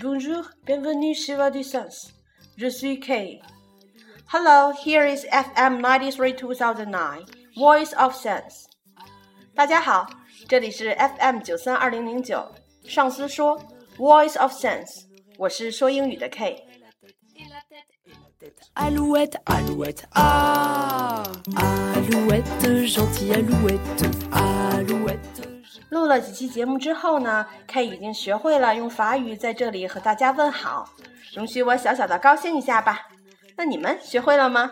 Bonjour, bienvenue chez Va du Sens. Je suis Kay. Hello, here is FM 93 2009, Voice of Sense. 大家好，这里是 FM 九三二零零九，上司说 Voice of Sense，我是说英语的 K。 Alouette, alouette, ah, alouette, gentille alouette, alouette. 录了几期节目之后呢，K 已经学会了用法语在这里和大家问好，容许我小小的高兴一下吧。那你们学会了吗？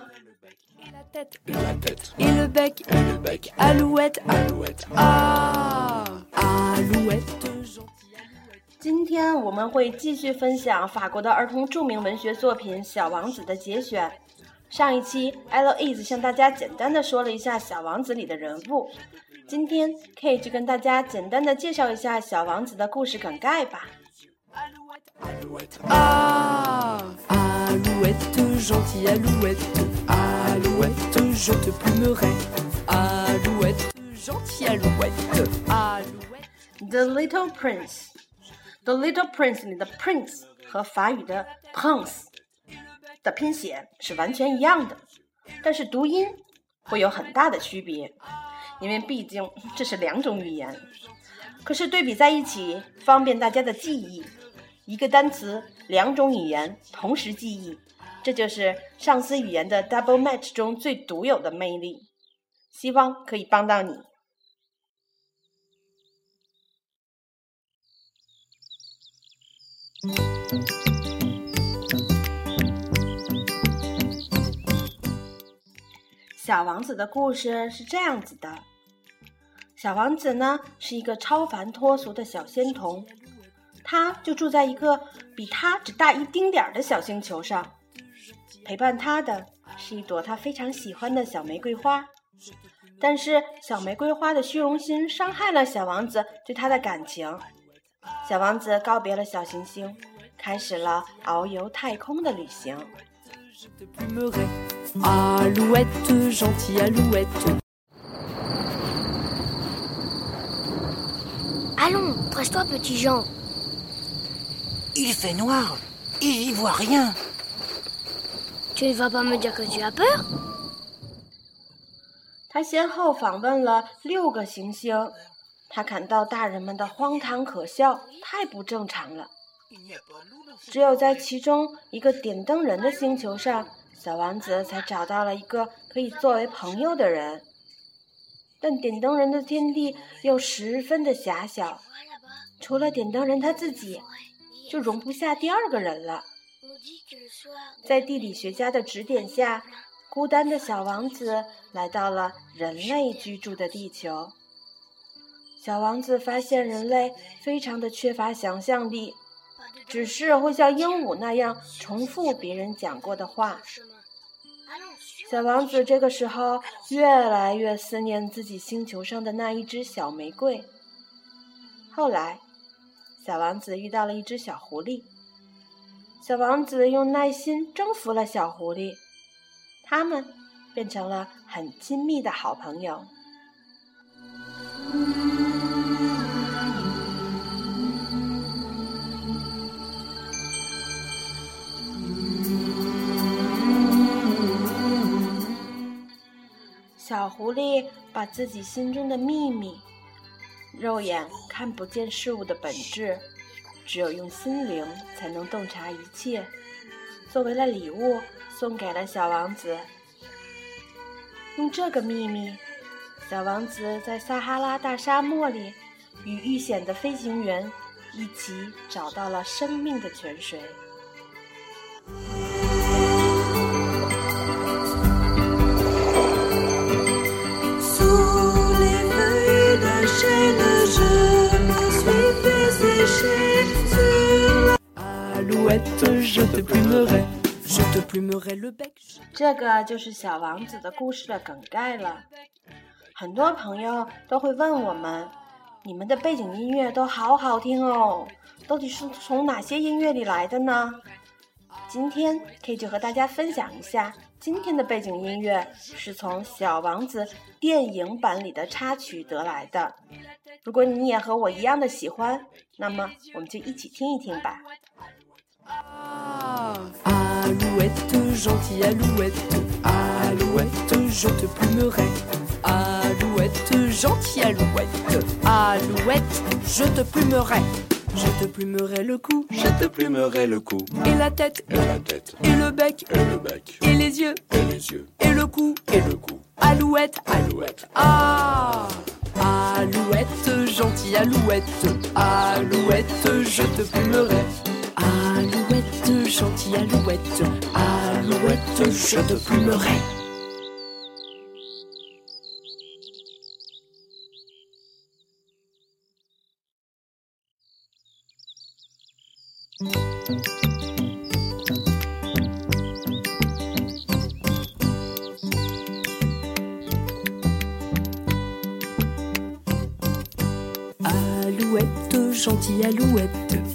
今天我们会继续分享法国的儿童著名文学作品《小王子》的节选。上一期 Eloise 向大家简单的说了一下《小王子》里的人物，今天 K 就跟大家简单的介绍一下《小王子》的故事梗概吧。Ah, gentille alouette, alouette. The Little Prince，《The Little Prince》里的 Prince 和法语的 Prince 的拼写是完全一样的，但是读音会有很大的区别，因为毕竟这是两种语言。可是对比在一起，方便大家的记忆，一个单词两种语言同时记忆，这就是上司语言的 Double Match 中最独有的魅力。希望可以帮到你。小王子的故事是这样子的：小王子呢是一个超凡脱俗的小仙童，他就住在一个比他只大一丁点儿的小星球上。陪伴他的是一朵他非常喜欢的小玫瑰花，但是小玫瑰花的虚荣心伤害了小王子对他的感情。小王子告别了小行星，开始了遨游太空的旅行。Je te plumerai, alouette, gentille alouette. Allons, presse-toi, petit Jean. Il fait noir et j'y vois rien. Tu ne vas pas me dire que tu as peur 他先后访问了六个行星，他感到大人们的荒唐可笑，太不正常了。 只有在其中一个点灯人的星球上，小王子才找到了一个可以作为朋友的人。但点灯人的天地又十分的狭小，除了点灯人他自己，就容不下第二个人了。在地理学家的指点下，孤单的小王子来到了人类居住的地球。小王子发现人类非常的缺乏想象力，只是会像鹦鹉那样重复别人讲过的话。小王子这个时候越来越思念自己星球上的那一只小玫瑰。后来，小王子遇到了一只小狐狸。小王子用耐心征服了小狐狸，他们变成了很亲密的好朋友。小狐狸把自己心中的秘密，肉眼看不见事物的本质，只有用心灵才能洞察一切，作为了礼物送给了小王子。用这个秘密，小王子在撒哈拉大沙漠里与遇险的飞行员一起找到了生命的泉水。这个就是小王子的故事的梗概了。很多朋友都会问我们，你们的背景音乐都好好听哦，到底是从哪些音乐里来的呢？今天 K 就和大家分享一下今天的背景音乐是从《小王子》电影版里的插曲得来的。如果你也和我一样的喜欢，那么我们就一起听一听吧。 Alouette, gentille alouette, alouette, je te plumerai. Alouette, gentille alouette, alouette, je te plumerai. Je te plumerai le cou, Je te plumerai le cou et la tête, et la tête et le bec, et le bec et les yeux, et les yeux et le cou. et le cou. Alouette, Alouette, Ah Alouette, gentille alouette, alouette, je te plumerai. Alouette, gentille alouette, alouette, je te plumerai. gentille alouette,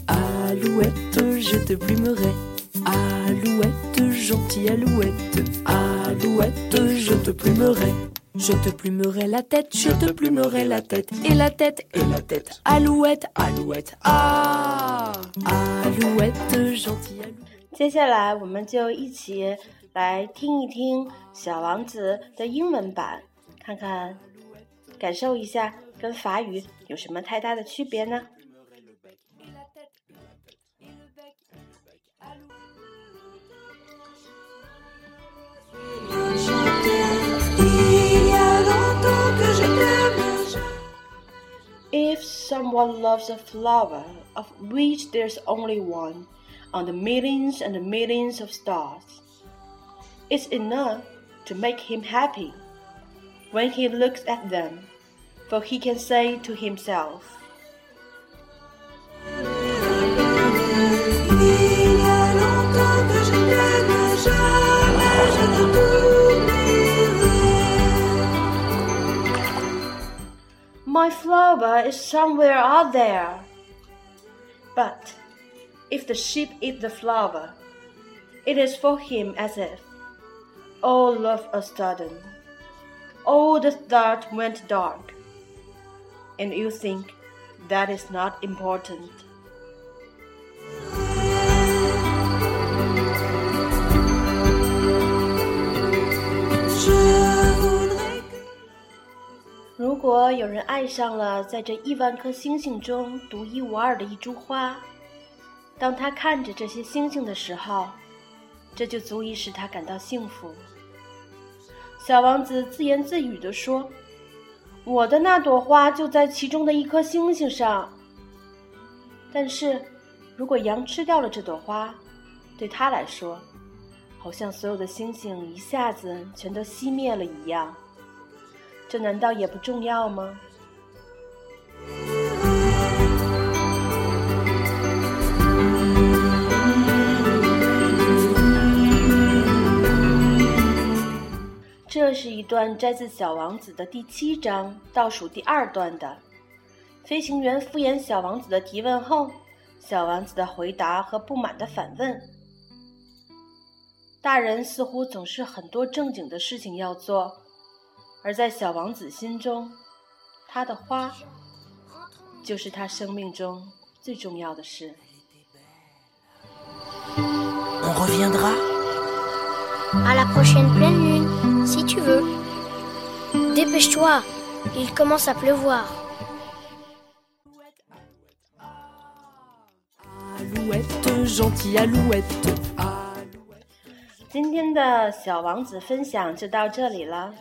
alouette, je te plumerai. Alouette, gentille alouette, alouette, je te plumerai. Je te plumerai la tête, je te plumerai la tête, et la tête, et la tête. Alouette, alouette, ah Alouette, gentille alouette. 接下来，我们就一起来听一听《小王子》的英文版，看看，感受一下跟法语有什么太大的区别呢？ Someone loves a flower of which there's only one on the millions and the millions of stars, it's enough to make him happy when he looks at them, for he can say to himself, My flower is somewhere out there. But if the sheep eat the flower, it is for him as if, all love a sudden, all the stars went dark. And you think that is not important. 果有人爱上了在这亿万颗星星中独一无二的一株花，当他看着这些星星的时候，这就足以使他感到幸福。小王子自言自语地说：“我的那朵花就在其中的一颗星星上。但是，如果羊吃掉了这朵花，对他来说，好像所有的星星一下子全都熄灭了一样。”这难道也不重要吗？这是一段摘自《小王子》的第七章倒数第二段的。飞行员敷衍小王子的提问后，小王子的回答和不满的反问。大人似乎总是很多正经的事情要做。而在小王子心中，他的花就是他生命中最重要的事。On reviendra À la prochaine pleine lune, si tu veux. Dépêche-toi, il commence à pleuvoir. Alouette, gentille alouette, alouette. 今天的小王子分享就到这里了，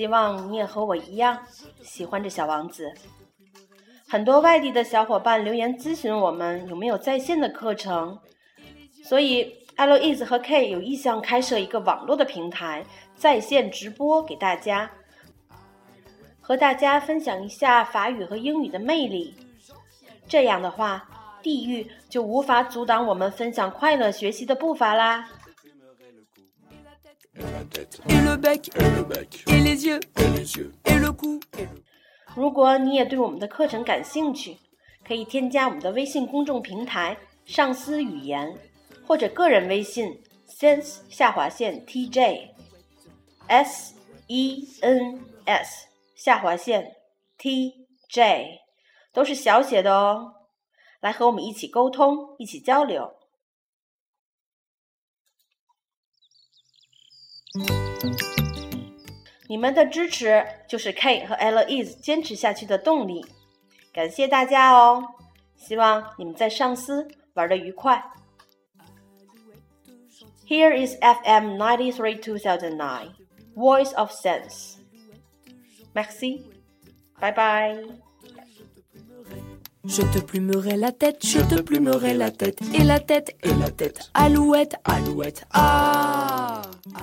希望你也和我一样喜欢这小王子。很多外地的小伙伴留言咨询我们有没有在线的课程，所以 L is 和 K 有意向开设一个网络的平台，在线直播给大家，和大家分享一下法语和英语的魅力。这样的话，地域就无法阻挡我们分享快乐学习的步伐啦。如果你也对我们的课程感兴趣，可以添加我们的微信公众平台，上司语言，或者个人微信，sense 下划线 TJS，ENs 下划线 TJ 都是小写的哦，来和我们一起沟通，一起交流。你们的支持就是 K 和 Louise 坚持下去的动力，感谢大家哦！希望你们在上司玩的愉快。Here is FM ninety three two thousand nine, Voice of Sense. Merci, bye bye. Je te plumerai la tête, je te plumerai la tête, et la tête, et la tête, alouette, alouette, ah. ah.